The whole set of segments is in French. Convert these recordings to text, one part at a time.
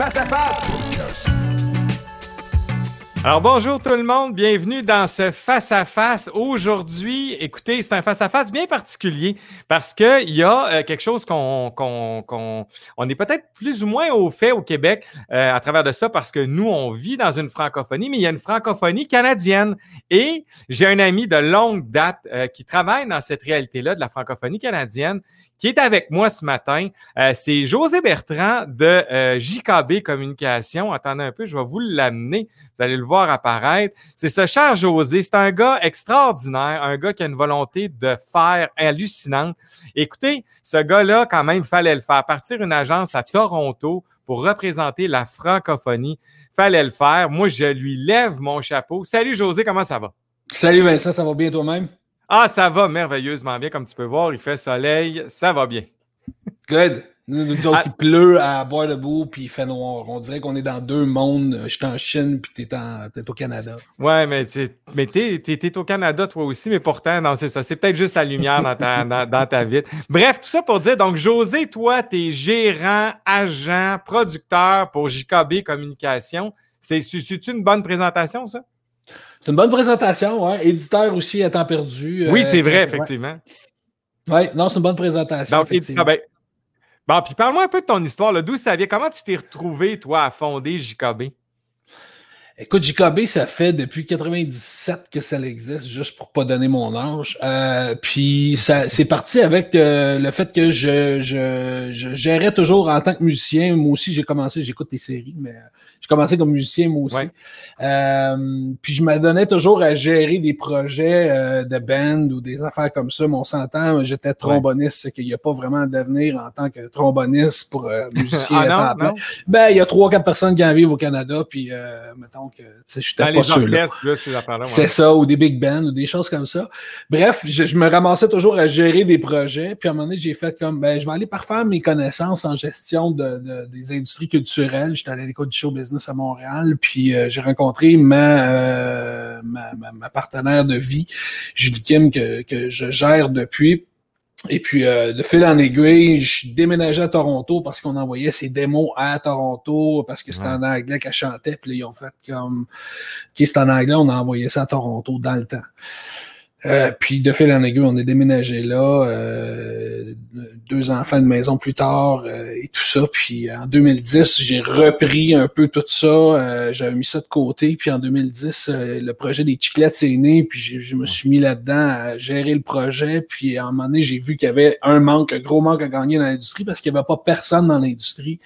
Face à face. Alors bonjour tout le monde, bienvenue dans ce face-à-face. Aujourd'hui, écoutez, c'est un face-à-face bien particulier parce qu'il y a euh, quelque chose qu'on on est peut-être plus ou moins au fait au Québec euh, à travers de ça parce que nous, on vit dans une francophonie, mais il y a une francophonie canadienne. Et j'ai un ami de longue date euh, qui travaille dans cette réalité-là de la francophonie canadienne qui est avec moi ce matin. Euh, c'est José Bertrand de euh, JKB Communication. Attendez un peu, je vais vous l'amener. Vous allez le voir apparaître. C'est ce cher José. C'est un gars extraordinaire, un gars qui a une volonté de faire hallucinante. Écoutez, ce gars-là, quand même, fallait le faire. Partir une agence à Toronto pour représenter la francophonie. Fallait le faire. Moi, je lui lève mon chapeau. Salut José, comment ça va? Salut Vincent, ça va bien toi-même? Ah, ça va merveilleusement bien, comme tu peux voir. Il fait soleil, ça va bien. Good. Nous, nous autres, ah. il pleut à boire debout, puis il fait noir. On dirait qu'on est dans deux mondes. Je suis en Chine, puis t'es, en, t'es au Canada. Ouais, mais, mais t'es, t'es, au Canada, toi aussi, mais pourtant, non, c'est ça. C'est peut-être juste la lumière dans ta, dans, ta vie. Bref, tout ça pour dire, donc, José, toi, t'es gérant, agent, producteur pour JKB Communication. C'est, c'est une bonne présentation, ça? C'est une bonne présentation, ouais. Éditeur aussi à temps perdu. Oui, c'est vrai, effectivement. Oui, non, c'est une bonne présentation. Donc, éditeur, ben, bon, puis parle-moi un peu de ton histoire, d'où ça vient? Comment tu t'es retrouvé, toi, à fonder JKB? Écoute, JKB, ça fait depuis 97 que ça existe, juste pour pas donner mon âge. Euh, puis ça, c'est parti avec euh, le fait que je, je, je, gérais toujours en tant que musicien. Moi aussi, j'ai commencé, j'écoute des séries, mais j'ai commencé comme musicien moi aussi. Euh, puis je m'adonnais toujours à gérer des projets euh, de band ou des affaires comme ça. Mon s'entend, j'étais tromboniste, ce qu'il n'y a pas vraiment d'avenir en tant que tromboniste pour euh, musicien ah, non, Ben, il y a trois, quatre personnes qui en vivent au Canada, puis mettons que je suis pas sûr. C'est ça, ou des big bands, ou des choses comme ça. Bref, je, me ramassais toujours à gérer des projets. Puis à un moment donné, j'ai fait comme ben, je vais aller parfaire mes connaissances en gestion de, des industries culturelles. J'étais allé à l'école du show business à Montréal, puis euh, j'ai rencontré euh, ma, ma, partenaire de vie, Julie Kim, que, que je gère depuis. Et puis, euh, de fil en aiguille, je déménageais à Toronto parce qu'on envoyait ses démos à Toronto parce que c'était en anglais qu'elle chantait. Puis là, ils ont fait comme, qui c'est en anglais, on a envoyé ça à Toronto dans le temps. Euh, puis de fil en aiguille, on est déménagé là, euh, deux enfants de maison plus tard euh, et tout ça. Puis en 2010, j'ai repris un peu tout ça. J'avais mis ça de côté. Puis en 2010, le projet des chiclettes est né. Puis je me suis mis là-dedans à gérer le projet. Puis à un moment donné, j'ai vu qu'il y avait un manque, un gros manque à gagner dans l'industrie parce qu'il n'y avait pas personne dans l'industrie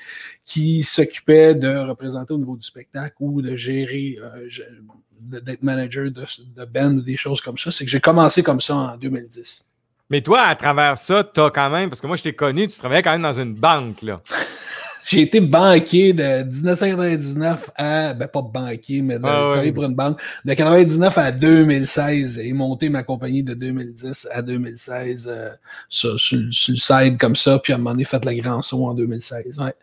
qui s'occupait de représenter au niveau du spectacle ou de gérer d'être manager de, de band ou des choses comme ça. C'est que j'ai commencé comme ça en 2010. Mais toi, à travers ça, tu as quand même, parce que moi je t'ai connu, tu travaillais quand même dans une banque. là. j'ai été banquier de 1999 à, ben pas banquier, mais de ah travailler pour une banque, de 1999 à 2016 et monter ma compagnie de 2010 à 2016 euh, sur, sur, le side comme ça, puis à un moment donné, fait le grand saut en 2016. Ouais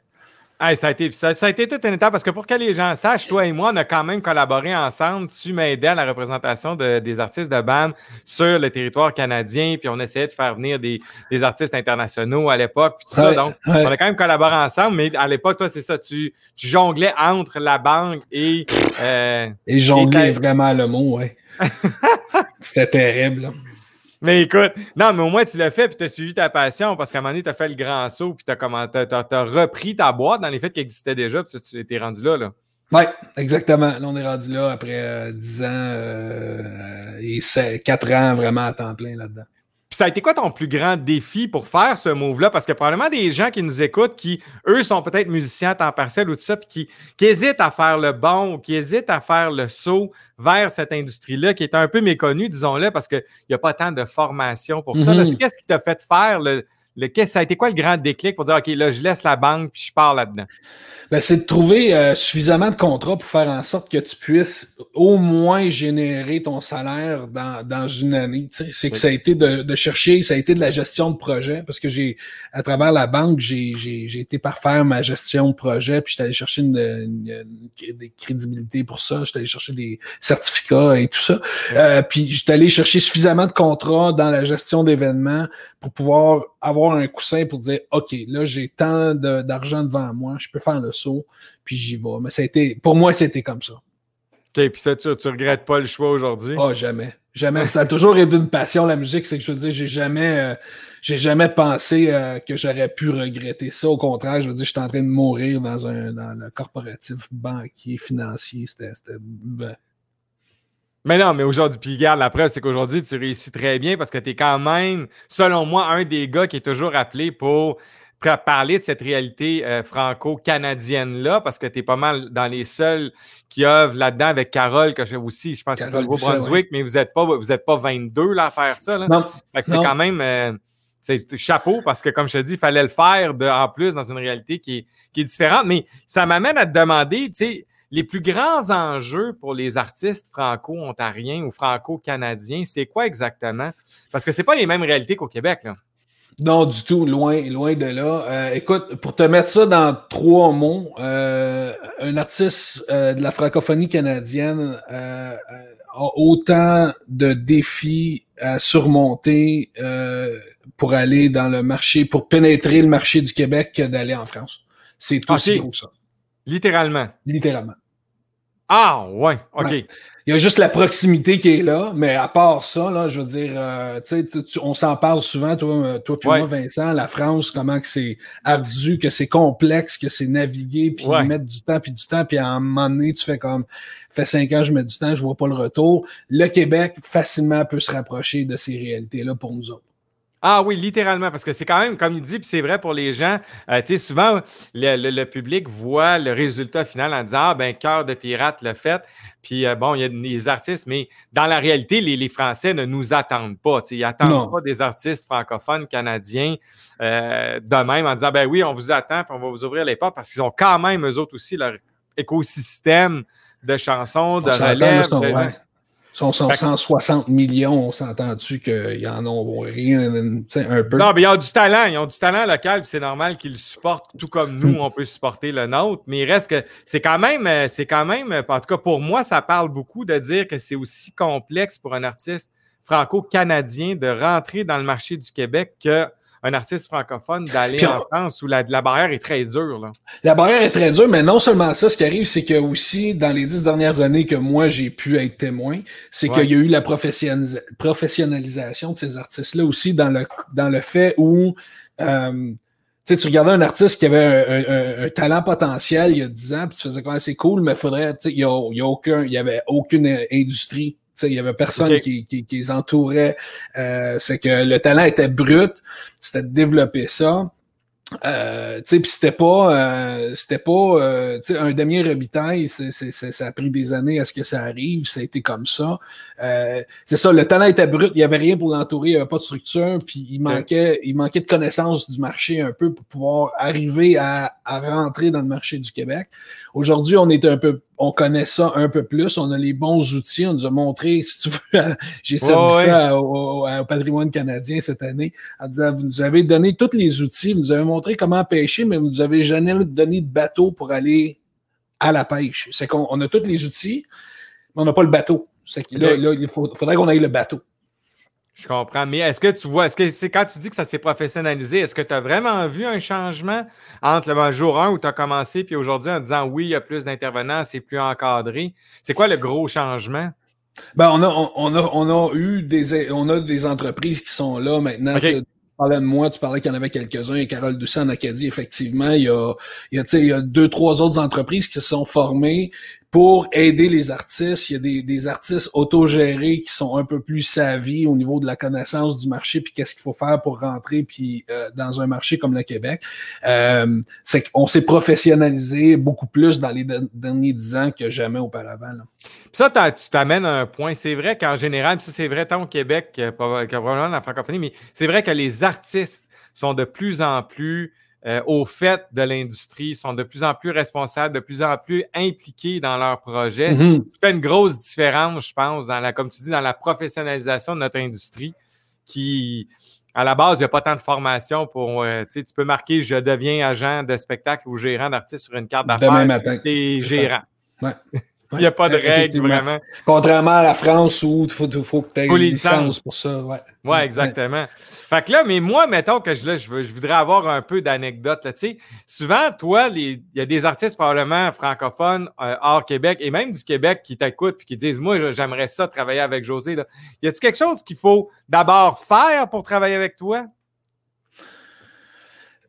ça, a été, ça, a été toute une étape parce que pour que les gens sachent, toi et moi, on a quand même collaboré ensemble. Tu m'aidais à la représentation des artistes de band sur le territoire canadien, puis on essayait de faire venir des, artistes internationaux à l'époque. Donc, on a quand même collaboré ensemble, mais à l'époque, toi, c'est ça, tu, jonglais entre la banque et. Euh, et jonglais vraiment le mot, ouais. C'était terrible. Mais écoute, non, mais au moins tu l'as fait puis tu as suivi ta passion parce qu'à un moment donné, tu as fait le grand saut puis tu as, as, repris ta boîte dans les faits qui existaient déjà puis tu étais rendu là. là. Oui, exactement. Là, on est rendu là après 10 euh, ans euh, et 4 ans vraiment à temps plein là-dedans. Puis ça a été quoi ton plus grand défi pour faire ce move-là? Parce que probablement des gens qui nous écoutent, qui, eux, sont peut-être musiciens à temps partiel ou tout ça, puis qui, qui, hésitent à faire le bon, qui hésitent à faire le saut vers cette industrie-là, qui est un peu méconnue, disons-le, parce qu'il n'y a pas tant de formation pour ça. Mm-hmm. Qu'est-ce qui t'a fait faire le, le, ça a été quoi le grand déclic pour dire, OK, là, je laisse la banque puis je pars là-dedans? Ben, c'est de trouver euh, suffisamment de contrats pour faire en sorte que tu puisses au moins générer ton salaire dans, dans une année. C'est que ça a été de, de, chercher, ça a été de la gestion de projet, parce que j'ai, à travers la banque, j'ai, j'ai, j'ai été par faire ma gestion de projet, puis j'étais allé chercher une, une, des crédibilités pour ça, j'étais allé chercher des certificats et tout ça. Euh, puis j'étais allé chercher suffisamment de contrats dans la gestion d'événements pour pouvoir avoir un coussin pour dire OK, là, j'ai tant d'argent devant moi, je peux faire le saut, puis j'y vais. Mais ça a été, pour moi, c'était comme ça. OK, puis ça, tu, ne regrettes pas le choix aujourd'hui? Oh, jamais. Jamais. Ça a toujours été une passion, la musique. C'est que je veux dire, j'ai jamais, euh, j'ai jamais pensé euh, que j'aurais pu regretter ça. Au contraire, je veux dire, j'étais en train de mourir dans un dans le corporatif banquier financier. C'était. Ben. Mais non, mais aujourd'hui, puis regarde, la preuve, c'est qu'aujourd'hui, tu réussis très bien parce que tu es quand même, selon moi, un des gars qui est toujours appelé pour parler de cette réalité euh, franco-canadienne-là, parce que tu es pas mal dans les seuls qui œuvrent là-dedans avec Carole, que je aussi, je pense que au Brunswick, mais vous n'êtes pas, vous êtes pas 22 là, à faire ça. Là. Non. c'est quand même euh, chapeau, parce que comme je te dis, il fallait le faire de, en plus dans une réalité qui est, qui est différente. Mais ça m'amène à te demander, tu sais, les plus grands enjeux pour les artistes franco-ontariens ou franco-canadiens, c'est quoi exactement? Parce que c'est pas les mêmes réalités qu'au Québec, là. Non, du tout, loin, loin de là. Euh, écoute, pour te mettre ça dans trois mots, euh, un artiste euh, de la francophonie canadienne a autant de défis à surmonter pour aller dans le marché, pour pénétrer le marché du Québec que d'aller en France. C'est tout aussi gros ça. Littéralement. Littéralement. Ah, ouais, OK. Il y a juste la proximité qui est là, mais à part ça, là, je veux dire, euh, tu sais, on s'en parle souvent, toi, euh, toi puis moi, Vincent, la France, comment que c'est ardu, que c'est complexe, que c'est naviguer, puis mettre du temps, puis du temps, puis à un moment donné, tu fais comme, fait cinq ans, je mets du temps, je vois pas le retour. Le Québec, facilement, peut se rapprocher de ces réalités-là pour nous autres. Ah oui, littéralement, parce que c'est quand même, comme il dit, puis c'est vrai pour les gens, euh, tu sais, souvent, le, public voit le résultat final en disant, ah ben, Cœur de pirate le fait, puis euh, bon, il y a des artistes, mais dans la réalité, les, Français ne nous attendent pas, tu sais, ils attendent pas des artistes francophones canadiens euh, de même en disant, ben oui, on vous attend, puis on va vous ouvrir les portes, parce qu'ils ont quand même, eux autres aussi, leur écosystème de chansons, de relève. Sont 160 millions, on s'entend-tu qu'ils en ont rien, un peu? Non, mais ils ont du talent, ils ont du talent local, puis c'est normal qu'ils le supportent, tout comme nous, on peut supporter le nôtre. Mais il reste que c'est quand même, euh, c'est quand même, en tout cas pour moi, ça parle beaucoup de dire que c'est aussi complexe pour un artiste franco-canadien de rentrer dans le marché du Québec que un artiste francophone d'aller en France où la, barrière est très dure. Là. La barrière est très dure, mais non seulement ça, ce qui arrive, c'est que aussi, dans les dix dernières années que moi j'ai pu être témoin, c'est qu'il y a eu la professionnalisation de ces artistes-là aussi dans le, dans le fait où euh, tu regardais un artiste qui avait un, talent potentiel il y a dix ans, puis tu faisais quoi, c'est cool, mais faudrait, il y a, y a aucun, il y avait aucune industrie il y avait personne qui, qui, qui, les entourait. Euh, c'est que le talent était brut. C'était de développer ça. Euh, puis c'était pas euh, c'était pas euh, un demi Robitaille, ça a pris des années à ce que ça arrive, ça a été comme ça. Euh, c'est ça, le talent était brut, il y avait rien pour l'entourer, il n'y avait pas de structure, puis il manquait, il manquait de connaissance du marché un peu pour pouvoir arriver à, à rentrer dans le marché du Québec. Aujourd'hui, on est un peu, on connaît ça un peu plus, on a les bons outils, on nous a montré, si tu veux, j'ai servi ça au, patrimoine canadien cette année, en disant, vous nous avez donné tous les outils, vous nous avez montré comment pêcher, mais vous nous avez jamais donné de bateau pour aller à la pêche. C'est qu'on on a tous les outils, mais on n'a pas le bateau. C'est là, là, il faudrait qu'on aille le bateau. Je comprends. Mais est-ce que tu vois, est-ce que c'est quand tu dis que ça s'est professionnalisé, est-ce que tu as vraiment vu un changement entre le jour 1 où tu as commencé puis aujourd'hui en disant oui, il y a plus d'intervenants, c'est plus encadré? C'est quoi le gros changement? Ben, on a, on, a, on a eu des, on a des entreprises qui sont là maintenant. Tu parlais de moi, tu parlais qu'il y en avait quelques-uns, et Carole Doucet en Acadie, effectivement, il y a, il y a, il y a deux, trois autres entreprises qui se sont formées pour aider les artistes. Il y a des, des artistes autogérés qui sont un peu plus savis au niveau de la connaissance du marché, puis qu'est-ce qu'il faut faire pour rentrer puis euh, dans un marché comme le Québec. Euh, c'est qu'on s'est professionnalisé beaucoup plus dans les derniers dix ans que jamais auparavant. Là. ça, tu t'amènes un point. C'est vrai qu'en général, ça c'est vrai tant au Québec que, probablement dans la francophonie, mais c'est vrai que les artistes sont de plus en plus euh, au fait de l'industrie, sont de plus en plus responsables, de plus en plus impliqués dans leurs projets. Mm Ça fait une grosse différence, je pense, dans la, comme tu dis, dans la professionnalisation de notre industrie qui, à la base, il n'y a pas tant de formation pour. Euh, tu peux marquer je deviens agent de spectacle ou gérant d'artiste sur une carte d'affaires. Demain matin. Et gérant. Ouais. Il n'y a pas de règles, vraiment. Contrairement à la France où il faut, faut, que tu aies une licence pour ça. Ouais, ouais exactement. Fait que là, mais moi, mettons que je, là, je, veux, je voudrais avoir un peu d'anecdotes. Souvent, toi, il y a des artistes probablement francophones euh, hors Québec et même du Québec qui t'écoutent et qui disent Moi, j'aimerais ça travailler avec José. Là. Y a-t-il quelque chose qu'il faut d'abord faire pour travailler avec toi?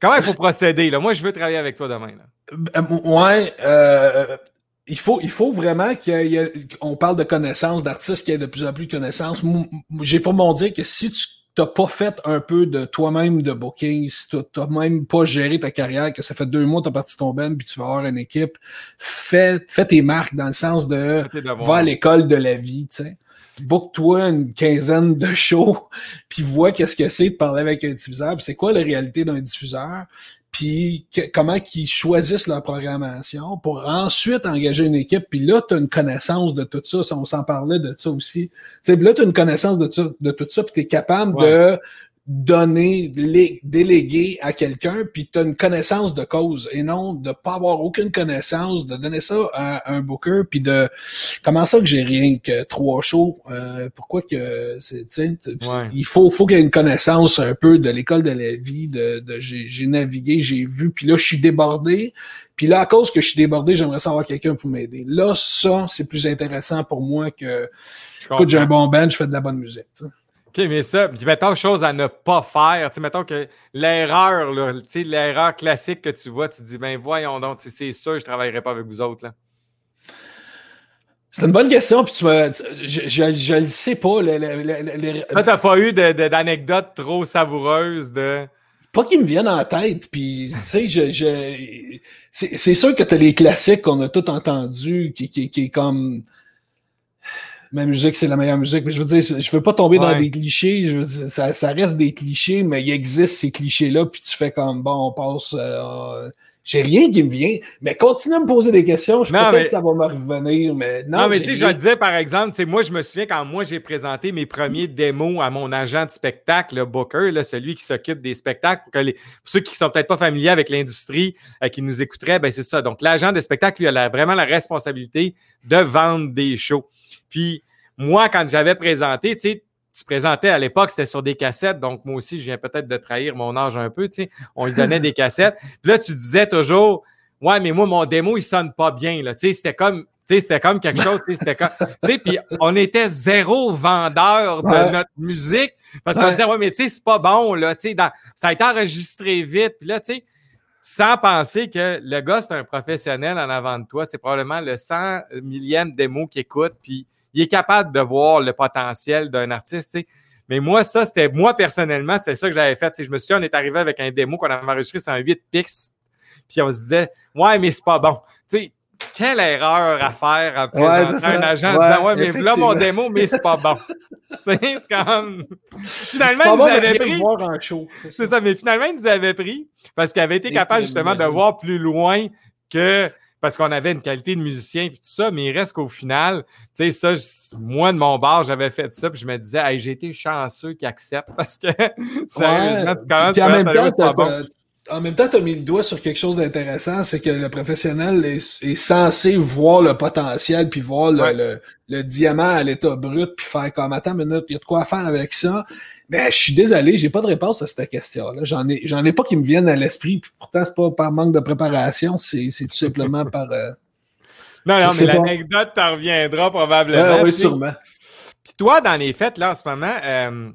Comment il faut procéder? Là? Moi, je veux travailler avec toi demain. Là. Ben, ouais. Euh, il faut, il faut vraiment qu'on parle de connaissances, d'artistes qui aient de plus en plus de connaissances. J'ai pour mon dire que si tu n'as pas fait un peu de toi-même de booking, si tu n'as même pas géré ta carrière, que ça fait deux mois que tu as parti ton band puis tu vas avoir une équipe, fais, fais tes marques dans le sens de va à l'école de la vie, tu sais. Book-toi une quinzaine de shows, puis vois qu'est-ce que c'est de parler avec un diffuseur, c'est quoi la réalité d'un diffuseur, puis comment qu'ils choisissent leur programmation pour ensuite engager une équipe. Puis là, tu as une connaissance de tout ça. On s'en parlait de ça aussi. T'sais, là, tu as une connaissance de, de tout ça, puis tu es capable de donner, déléguer à quelqu'un, puis tu as une connaissance de cause et non de pas avoir aucune connaissance, de donner ça à un booker, puis de comment ça que j'ai rien que trois shows, euh, pourquoi que c'est, il faut, faut qu'il y ait une connaissance un peu de l'école de la vie, de, de j'ai navigué, j'ai vu, puis là je suis débordé, puis là à cause que je suis débordé, j'aimerais savoir quelqu'un pour m'aider. Là ça c'est plus intéressant pour moi que, écoute j'ai un bon band, je fais de la bonne musique. OK, mais ça, puis mettons chose à ne pas faire. Tu sais, mettons que l'erreur, l'erreur classique que tu vois, tu dis, ben voyons donc, c'est sûr, je ne travaillerai pas avec vous autres. Là. C'est une bonne question, puis tu je, ne sais pas. Les, les, tu n'as pas eu d'anecdotes trop savoureuses de. Pas qu'ils me viennent en tête, puis tu sais, je, c'est sûr que tu as les classiques qu'on a tous entendus, qui, qui, qui est comme ma musique, c'est la meilleure musique. Mais je veux dire, je veux pas tomber dans des clichés. Je veux dire, ça, ça, reste des clichés, mais il existe ces clichés-là, puis tu fais comme bon, on passe. Euh, j'ai rien qui me vient, mais continue à me poser des questions. Je peut-être que ça va me revenir, mais non. Non, mais tu sais, je te disais par exemple, moi, je me souviens quand moi j'ai présenté mes premiers démos à mon agent de spectacle, le Booker, là, celui qui s'occupe des spectacles, pour, que les, ceux qui sont peut-être pas familiers avec l'industrie, euh, qui nous écouteraient, ben c'est ça. Donc, l'agent de spectacle, lui, a vraiment la responsabilité de vendre des shows. Puis, moi, quand j'avais présenté, tu sais, tu présentais à l'époque, c'était sur des cassettes, donc moi aussi, je viens peut-être de trahir mon âge un peu, tu sais. On lui donnait des cassettes. Puis là, tu disais toujours, ouais, mais moi, mon démo, il sonne pas bien, là. Tu sais, c'était comme, tu sais, c'était comme quelque chose, tu sais, c'était comme, tu sais, puis on était zéro vendeur de notre musique parce qu'on disait, ouais, mais tu sais, c'est pas bon, là, tu sais, ça a été enregistré vite, puis là, tu sais, sans penser que le gars, c'est un professionnel en avant de toi. C'est probablement le 100 millième démo qu'il écoute, puis il est capable de voir le potentiel d'un artiste. Mais moi, ça, c'était moi personnellement, c'est ça que j'avais fait. je me suis dit, on est arrivé avec un démo qu'on avait enregistré sur un 8 pix, puis on se disait, ouais, mais c'est pas bon. sais, quelle erreur à faire en présentant un agent en disant, ouais, mais là, mon démo, mais c'est pas bon. c'est comme. Finalement, ils nous avaient pris. C'est ça, mais finalement, ils nous avaient pris parce qu'ils avaient été capables justement de voir plus loin que parce qu'on avait une qualité de musicien et tout ça, mais il reste qu'au final, tu sais, ça, moi, de mon bar, j'avais fait ça, puis je me disais, hey, j'ai été chanceux qu'ils acceptent parce que, sérieusement, tu commences à en même temps, tu as mis le doigt sur quelque chose d'intéressant, c'est que le professionnel est, censé voir le potentiel, puis voir le, le, diamant à l'état brut, puis faire comme, attends une minute, il y a de quoi faire avec ça. Mais je suis désolé, j'ai pas de réponse à cette question-là. J'en ai, j'en ai pas qui me viennent à l'esprit, pourtant, c'est pas par manque de préparation, c'est, tout simplement par... Euh, non, non, mais l'anecdote t'en reviendra probablement. Ah oui, sûrement. Puis toi, dans les fêtes, là, en ce moment... Euh,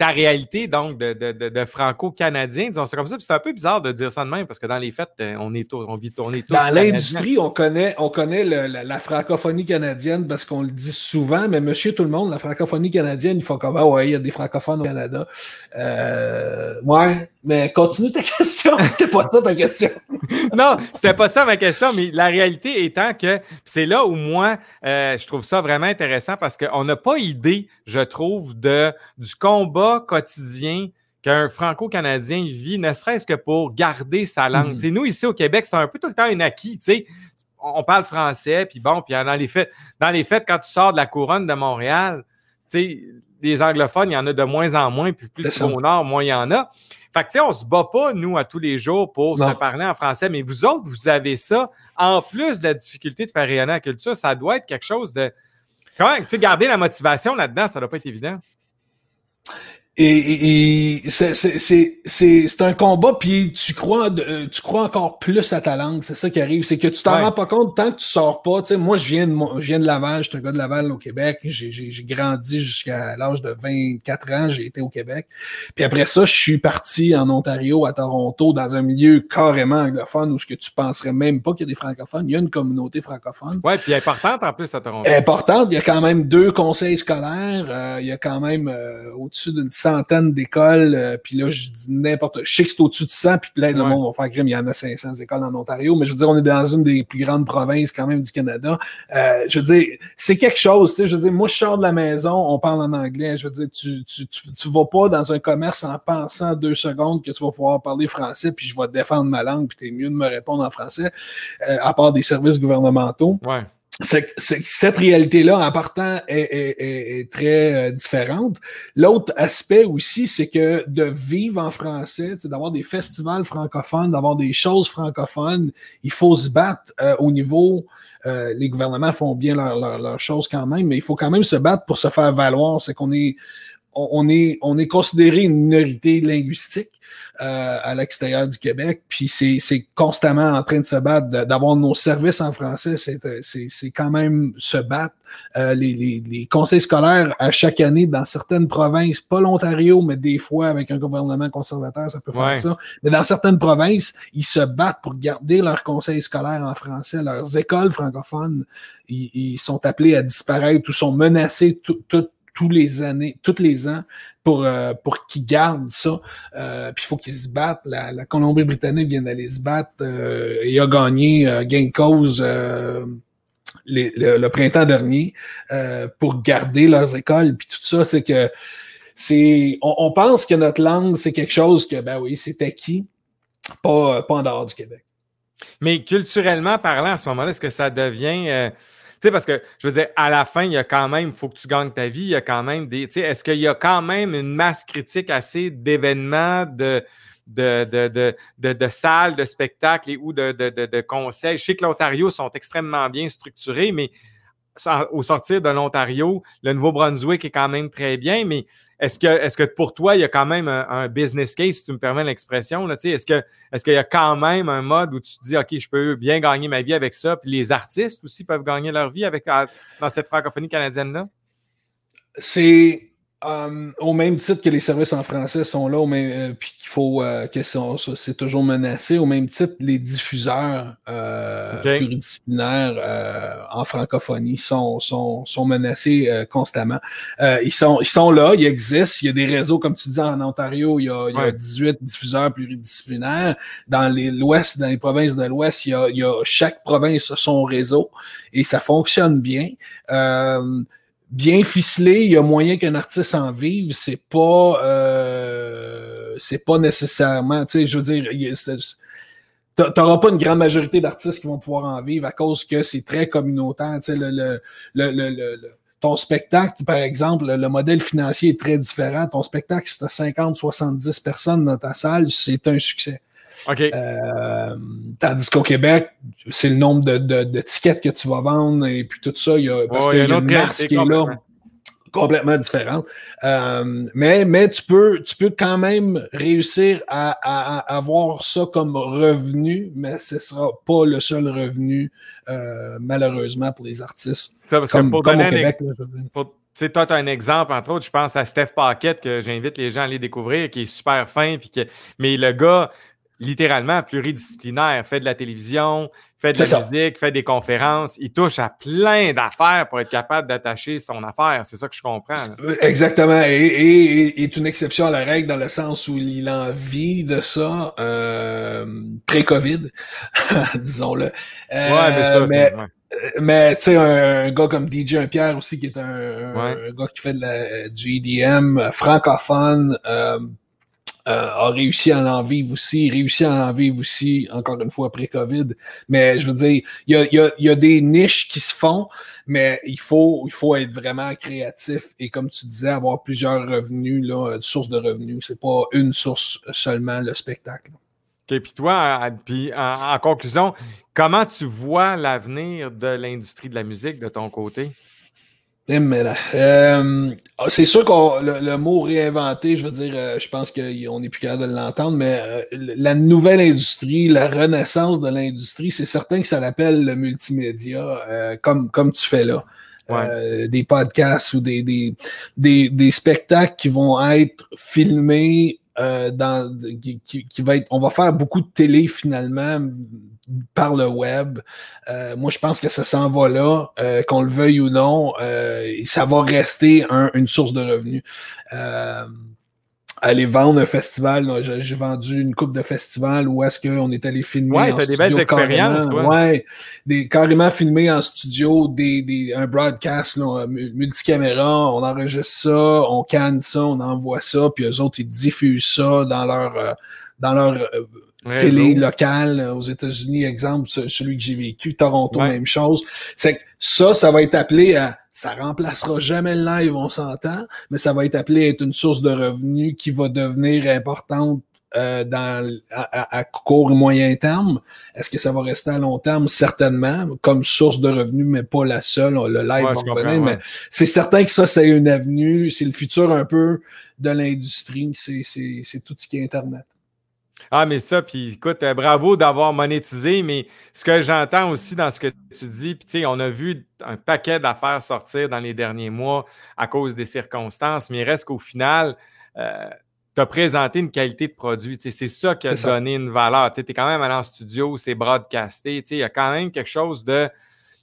ta réalité donc de, de, de, franco-canadien, disons ça comme ça. C'est un peu bizarre de dire ça de même parce que dans les fêtes, euh, on est, on vit tourné tous. Dans l'industrie, on connaît, on connaît la, francophonie canadienne parce qu'on le dit souvent, mais monsieur tout le monde, la francophonie canadienne, il faut comme ah ouais, il y a des francophones au Canada. Euh, ouais, mais continue ta question. C'était pas ça ta question. non, c'était pas ça ma question, mais la réalité étant que c'est là où moi, euh, je trouve ça vraiment intéressant parce qu'on n'a pas idée, je trouve, de, du combat quotidien qu'un franco-canadien vit, ne serait-ce que pour garder sa langue. Mm. Nous, ici au Québec, c'est un peu tout le temps un acquis. On parle français, puis bon, puis dans les, fêtes, dans les fêtes, quand tu sors de la couronne de Montréal, des anglophones, il y en a de moins en moins, puis plus tu au nord, moins il y en a. Fait que, tu sais, on se bat pas, nous, à tous les jours pour se parler en français, mais vous autres, vous avez ça. En plus de la difficulté de faire rayonner la culture, ça doit être quelque chose de. Quand même, tu sais, garder la motivation là-dedans, ça doit pas être évident. Et, c'est un combat, puis tu crois, euh, tu crois encore plus à ta langue. C'est ça qui arrive. C'est que tu t'en rends pas compte tant que tu sors pas. Tu sais, moi, je viens, de, je viens de Laval, je suis un gars de Laval au Québec. J'ai grandi jusqu'à l'âge de 24 ans, j'ai été au Québec. Puis après ça, je suis parti en Ontario, à Toronto, dans un milieu carrément anglophone où ce que tu penserais même pas qu'il y a des francophones. Il y a une communauté francophone. Oui, puis importante en plus à Toronto. Importante. Il y a quand même deux conseils scolaires. Euh, il y a quand même euh, au-dessus d'une centaines d'écoles, euh, puis là, je dis n'importe Je sais que c'est au-dessus de 100, puis plein de monde va faire crime. Il y en a 500 écoles en Ontario, mais je veux dire, on est dans une des plus grandes provinces quand même du Canada. Euh, je veux dire, c'est quelque chose, tu sais, je veux dire, moi, je sors de la maison, on parle en anglais. Je veux dire, tu, tu, tu, vas pas dans un commerce en pensant deux secondes que tu vas pouvoir parler français, puis je vais défendre ma langue, puis t'es mieux de me répondre en français, euh, à part des services gouvernementaux. Ouais cette réalité-là, en partant, est, très euh, différente. L'autre aspect aussi, c'est que de vivre en français, d'avoir des festivals francophones, d'avoir des choses francophones, il faut se battre euh, au niveau. Euh, les gouvernements font bien leurs leur, choses quand même, mais il faut quand même se battre pour se faire valoir. C'est qu'on est, on est, on est considéré une minorité linguistique. Euh, à l'extérieur du Québec. Puis c'est constamment en train de se battre, d'avoir nos services en français, c'est quand même se battre. Euh, les, les, les, conseils scolaires, à chaque année, dans certaines provinces, pas l'Ontario, mais des fois avec un gouvernement conservateur, ça peut faire ça. Mais dans certaines provinces, ils se battent pour garder leurs conseils scolaires en français. Leurs écoles francophones, ils, ils sont appelés à disparaître ou sont menacés tout, tout tous les années, toutes les ans pour, euh, pour qu'ils gardent ça. Euh, puis il faut qu'ils se battent. La, la Colombie-Britannique vient d'aller se battre euh, et a gagné gain de cause le, printemps dernier pour garder leurs écoles. Puis tout ça, c'est que c'est on, pense que notre langue, c'est quelque chose que, ben oui, c'est acquis, pas, pas en dehors du Québec. Mais culturellement parlant, à ce moment-là, est-ce que ça devient sais, parce que je veux dire, à la fin, il y a quand même, il faut que tu gagnes ta vie, il y a quand même des. Tu sais, est-ce qu'il y a quand même une masse critique assez d'événements, de, de, de, de, salles, de spectacles ou de, de, conseils? Je sais que l'Ontario sont extrêmement bien structurés, mais au sortir de l'Ontario, le Nouveau-Brunswick est quand même très bien, mais est-ce que, est que pour toi, il y a quand même un, business case, si tu me permets l'expression? Est-ce qu'il est y a quand même un mode où tu te dis, OK, je peux bien gagner ma vie avec ça, puis les artistes aussi peuvent gagner leur vie avec, dans cette francophonie canadienne-là? C'est Um, au même titre que les services en français sont là, euh, puis qu'il faut euh, que c'est toujours menacé, au même titre, les diffuseurs euh, pluridisciplinaires euh, en francophonie sont, sont, sont menacés constamment. ils, sont, ils sont là, ils existent. Il y a des réseaux, comme tu dis, en Ontario, il y a, il y a 18 diffuseurs pluridisciplinaires. Dans l'Ouest, dans les provinces de l'Ouest, il, il, y a chaque province a son réseau et ça fonctionne bien bien ficelé, il y a moyen qu'un artiste en vive, c'est pas euh, c'est pas nécessairement, tu sais, je veux dire, t'auras pas une grande majorité d'artistes qui vont pouvoir en vivre à cause que c'est très communautaire, tu sais, le, le, le, le, ton spectacle, par exemple, le modèle financier est très différent. Ton spectacle, si tu as 50, 70 personnes dans ta salle, c'est un succès. Euh, tandis qu'au Québec, c'est le nombre de, de, tickets que tu vas vendre et puis tout ça, il y a, parce qu'il y a, une masse qui est là complètement différente. Euh, mais, mais tu peux, tu peux quand même réussir à, à, avoir ça comme revenu, mais ce ne sera pas le seul revenu, euh, malheureusement, pour les artistes. Ça, parce que pour donner Québec, tu toi, tu as un exemple, entre autres, je pense à Steph Paquette, que j'invite les gens à aller découvrir, qui est super fin, puis que, mais le gars, littéralement pluridisciplinaire, fait de la télévision, fait de la musique, fait des conférences, il touche à plein d'affaires pour être capable d'attacher son affaire. C'est ça que je comprends. Exactement. Et, est une exception à la règle dans le sens où il a envie de ça euh, pré-COVID, disons-le. Euh, mais, mais tu sais, un, gars comme DJ Pierre aussi, qui est un, gars qui fait de la, du EDM francophone, euh, a réussi à en vivre aussi, réussi à en vivre aussi, encore une fois, après COVID. Mais je veux dire, il y a, des niches qui se font, mais il faut, il faut être vraiment créatif et comme tu disais, avoir plusieurs revenus, là, sources de revenus. C'est pas une source seulement, le spectacle. OK, puis toi, puis en, conclusion, comment tu vois l'avenir de l'industrie de la musique de ton côté? Euh, c'est sûr que le, mot réinventé, je veux dire, euh, je pense qu'on n'est plus capable de l'entendre, mais euh, la nouvelle industrie, la renaissance de l'industrie, c'est certain que ça l'appelle le multimédia, comme, comme tu fais là. des podcasts ou des, des, des, spectacles qui vont être filmés qui, qui, va être on va faire beaucoup de télé finalement par le web. Euh, moi, je pense que ça s'en va là, euh, qu'on le veuille ou non, euh, ça va rester une source de revenus. Aller vendre un festival, j'ai vendu une coupe de festival où est-ce qu'on est allé filmer ouais, en studio. des belles expériences, Ouais, des, carrément filmé en studio, des, des, un broadcast là, multicaméra, on enregistre ça, on canne ça, on envoie ça, puis eux autres, ils diffusent ça dans leur dans leur télé locale euh, aux États-Unis, exemple, celui que j'ai vécu, Toronto, même chose. C'est que ça, ça va être appelé à, ça remplacera jamais le live, on s'entend, mais ça va être appelé à être une source de revenus qui va devenir importante euh, dans, à, court et moyen terme. Est-ce que ça va rester à long terme? Certainement, comme source de revenus, mais pas la seule. Le live va revenir, mais c'est certain que ça, c'est une avenue, c'est le futur un peu de l'industrie, c'est tout ce qui est Internet. Ah, mais ça, puis écoute, euh, bravo d'avoir monétisé, mais ce que j'entends aussi dans ce que tu dis, puis tu sais, on a vu un paquet d'affaires sortir dans les derniers mois à cause des circonstances, mais il reste qu'au final, euh, tu as présenté une qualité de produit. C'est ça qui a donné une valeur. Tu es quand même allé en studio, c'est broadcasté. Il y a quand même quelque chose de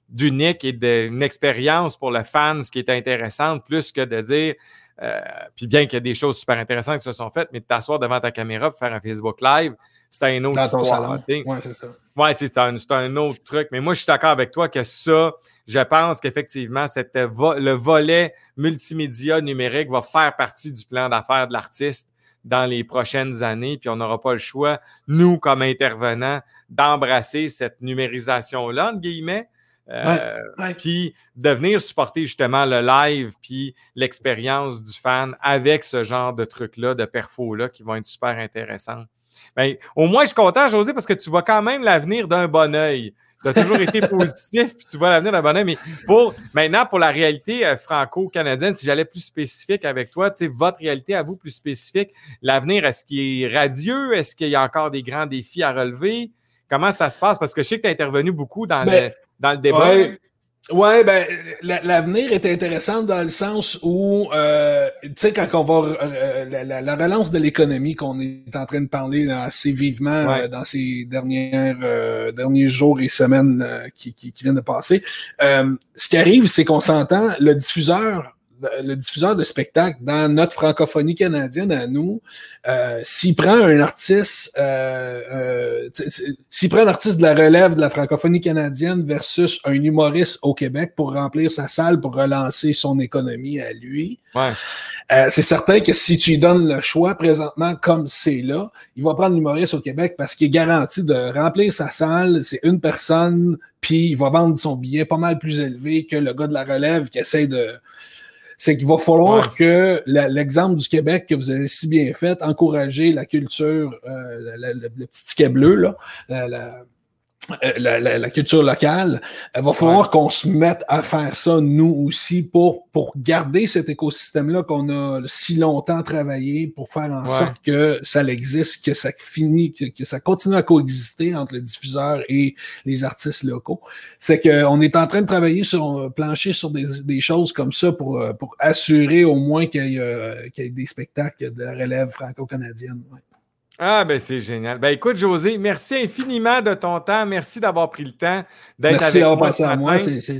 d'unique et d'une expérience pour le fan, ce qui est intéressante, plus que de dire euh, puis bien qu'il y a des choses super intéressantes qui se sont faites, mais de t'asseoir devant ta caméra pour faire un Facebook Live, c'est un autre histoire. Ouais, c'est ça. Ouais, c'est un, un, autre truc. Mais moi, je suis d'accord avec toi que ça, je pense qu'effectivement, le volet multimédia numérique va faire partie du plan d'affaires de l'artiste dans les prochaines années, puis on n'aura pas le choix, nous, comme intervenants, d'embrasser cette numérisation-là, entre guillemets, euh, puis de venir supporter justement le live puis l'expérience du fan avec ce genre de trucs-là, de perfos-là qui vont être super intéressants. Ben, au moins, je suis content, José, parce que tu vois quand même l'avenir d'un bon oeil. Tu as toujours été positif, puis tu vois l'avenir d'un bon oeil. Mais pour maintenant, pour la réalité euh, franco-canadienne, si j'allais plus spécifique avec toi, tu sais, votre réalité à vous plus spécifique, l'avenir, est-ce qu'il est radieux? Est-ce qu'il y a encore des grands défis à relever? Comment ça se passe? Parce que je sais que tu as intervenu beaucoup dans ben, le dans le débat. Ouais. ben, l'avenir est intéressant dans le sens où, euh, tu sais, quand on va, euh, la, relance de l'économie qu'on est en train de parler assez vivement euh, dans ces dernières, derniers jours et semaines qui, qui, qui, viennent de passer, ce qui arrive, c'est qu'on s'entend, le diffuseur le diffuseur de spectacle dans notre francophonie canadienne à nous, euh, s'il prend un artiste, euh, euh, s'il prend un artiste de la relève de la francophonie canadienne versus un humoriste au Québec pour remplir sa salle, pour relancer son économie à lui, ouais. c'est certain que si tu lui donnes le choix présentement comme c'est là, il va prendre l'humoriste au Québec parce qu'il est garanti de remplir sa salle, c'est une personne, puis il va vendre son billet pas mal plus élevé que le gars de la relève qui essaie de c'est qu'il va falloir que l'exemple du Québec que vous avez si bien fait, encourager la culture, euh, le, petit ticket bleu, là, la, la, la, culture locale, il va falloir qu'on se mette à faire ça nous aussi pour, pour garder cet écosystème-là qu'on a si longtemps travaillé pour faire en sorte que ça existe, que ça finit, que, ça continue à coexister entre le diffuseur et les artistes locaux. C'est qu'on est en train de travailler sur, plancher sur des, des choses comme ça pour, pour assurer au moins qu'il y, y, ait des spectacles de la relève franco-canadienne. Ah, ben c'est génial. Ben écoute, José, merci infiniment de ton temps. Merci d'avoir pris le temps d'être avec moi. Merci à moi.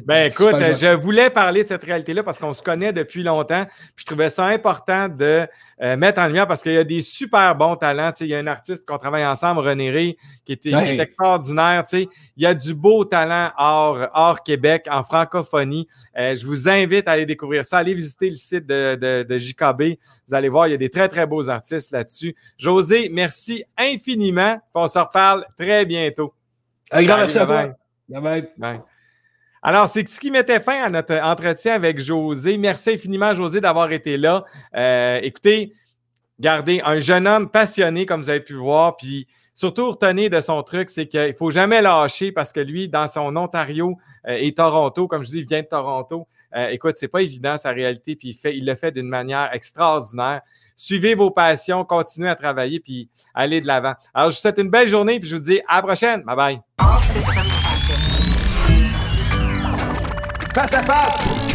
ben écoute, je voulais parler de cette réalité-là parce qu'on se connaît depuis longtemps. Puis je trouvais ça important de euh, mettre en lumière parce qu'il y a des super bons talents. il y a un artiste qu'on travaille ensemble, René Ré, qui est, extraordinaire. Il y a du beau talent hors, hors Québec, en francophonie. Euh, je vous invite à aller découvrir ça. Allez visiter le site de, de, de JKB. Vous allez voir, il y a des très, très beaux artistes là-dessus. José, merci infiniment. On se reparle très bientôt. Un grand merci à toi. Bye bye. Alors, c'est ce qui mettait fin à notre entretien avec José. Merci infiniment, José, d'avoir été là. Euh, écoutez, gardez un jeune homme passionné, comme vous avez pu voir, puis surtout retenez de son truc, c'est qu'il ne faut jamais lâcher parce que lui, dans son Ontario euh, et Toronto, comme je dis, il vient de Toronto. Euh, écoute, c'est pas évident sa réalité, puis il, il le fait d'une manière extraordinaire. Suivez vos passions, continuez à travailler, puis allez de l'avant. Alors, je vous souhaite une belle journée, puis je vous dis à la prochaine. Bye bye. Face à face.